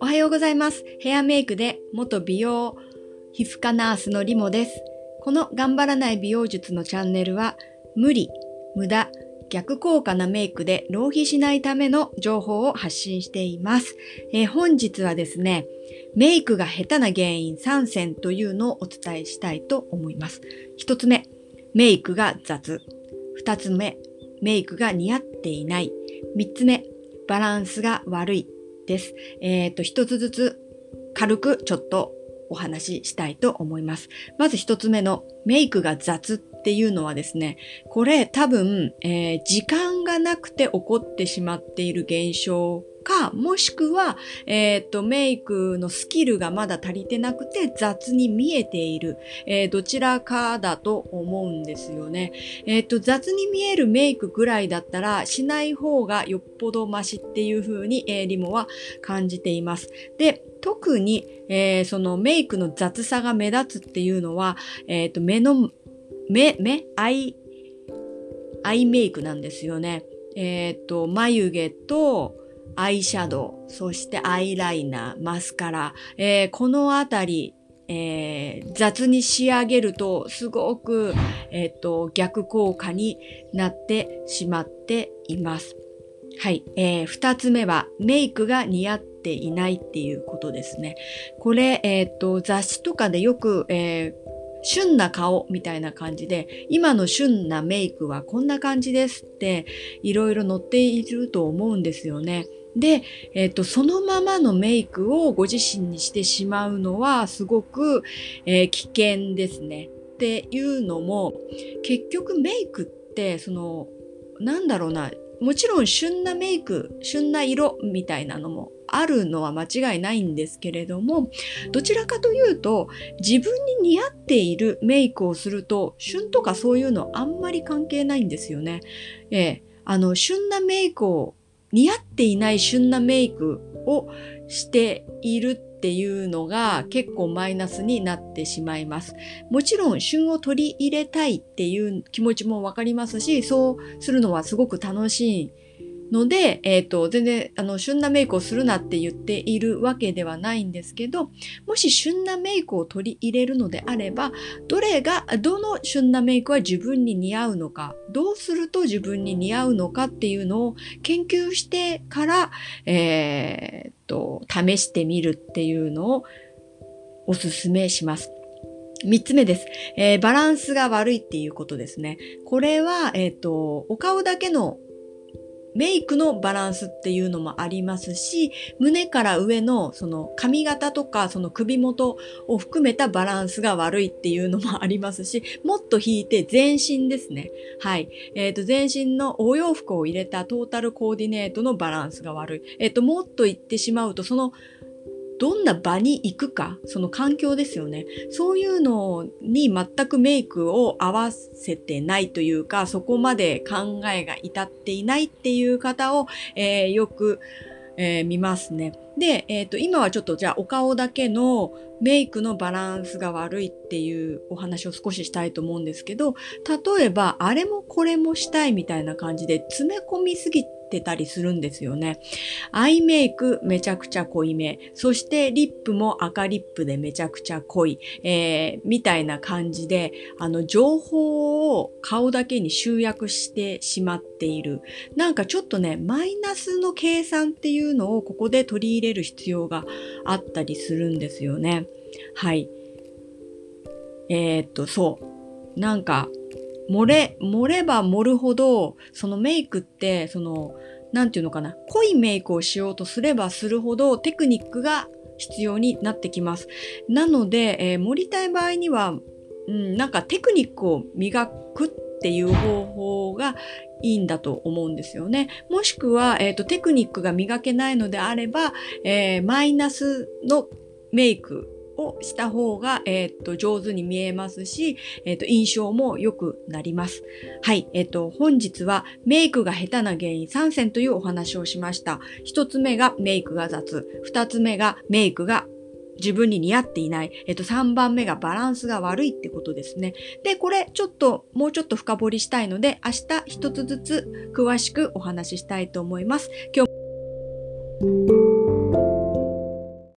おはようございます。ヘアメイクで元美容皮膚科ナースのリモです。この頑張らない美容術のチャンネルは無理、無駄、逆効果なメイクで浪費しないための情報を発信しています。えー、本日はですね、メイクが下手な原因3選というのをお伝えしたいと思います。一つ目、メイクが雑。2つ目、メイクが似合っていない。3つ目、バランスが悪いです。えっ、ー、と、1つずつ軽くちょっとお話ししたいと思います。まず1つ目のメイクが雑っていうのはですね、これ多分、えー、時間がなくて起こってしまっている現象か、もしくは、えっ、と、メイクのスキルがまだ足りてなくて雑に見えている、えー、どちらかだと思うんですよね。えっ、と、雑に見えるメイクぐらいだったら、しない方がよっぽどマシっていう風に、えリモは感じています。で、特に、えそのメイクの雑さが目立つっていうのは、えっ、と、目の、目、目、アイ、アイメイクなんですよね。えっ、と、眉毛と、アイシャドウ、そしてアイライナー、マスカラ、えー、このあたり、えー、雑に仕上げるとすごく、えっ、ー、と逆効果になってしまっています。はい、えー、二つ目はメイクが似合っていないっていうことですね。これ、えっ、と雑誌とかでよく、えー旬な顔みたいな感じで、今の旬なメイクはこんな感じですっていろいろ載っていると思うんですよね。で、えっ、と、そのままのメイクをご自身にしてしまうのはすごく、えー、危険ですね。っていうのも、結局メイクって、その、なんだろうな、もちろん旬なメイク、旬な色みたいなのもあるのは間違いないんですけれども、どちらかというと、自分に似合っているメイクをすると、旬とかそういうのあんまり関係ないんですよね。ええあの、旬なメイクを似合っていない旬なメイクをしているっていうのが結構マイナスになってしまいます。もちろん旬を取り入れたいっていう気持ちもわかりますし、そうするのはすごく楽しいので、えっ、ー、と、全然、あの、旬なメイクをするなって言っているわけではないんですけど、もし旬なメイクを取り入れるのであれば、どれが、どの旬なメイクは自分に似合うのか、どうすると自分に似合うのかっていうのを研究してから、えっ、ー、と、試してみるっていうのをおすすめします。三つ目です、えー、バランスが悪いっていうことですね。これは、えっ、ー、と、お顔だけのメイクのバランスっていうのもありますし、胸から上のその髪型とかその首元を含めたバランスが悪いっていうのもありますし、もっと引いて全身ですね。はい。えっ、ー、と、全身のお洋服を入れたトータルコーディネートのバランスが悪い。えっ、ー、と、もっと言ってしまうと、そのどんな場に行くか、その環境ですよね。そういうのに全くメイクを合わせてないというか、そこまで考えが至っていないっていう方を、えー、よく、えー、見ますね。で、えっ、ー、と、今はちょっとじゃあお顔だけのメイクのバランスが悪いっていうお話を少ししたいと思うんですけど、例えばあれもこれもしたいみたいな感じで詰め込みすぎてたりするんですよね。アイメイクめちゃくちゃ濃いめ。そしてリップも赤リップでめちゃくちゃ濃い。えー、みたいな感じで、あの、情報を顔だけに集約してしまっている。なんかちょっとね、マイナスの計算っていうのをここで取り入れる必要があったりするんですよね。はい。えー、っと、そう。なんか、漏れ、漏れば盛るほど、そのメイクって、その、なんていうのかな、濃いメイクをしようとすればするほどテクニックが必要になってきます。なので、えー、盛りたい場合には、うん、なんかテクニックを磨くっていう方法がいいんだと思うんですよね。もしくは、えっ、ー、と、テクニックが磨けないのであれば、えー、マイナスのメイクをした方が、えー、っと、上手に見えますし、えー、っと、印象も良くなります。はい。えー、っと、本日はメイクが下手な原因3選というお話をしました。一つ目がメイクが雑。二つ目がメイクが自分に似合っていない。えっと、3番目がバランスが悪いってことですね。で、これちょっと、もうちょっと深掘りしたいので、明日一つずつ詳しくお話ししたいと思います。今日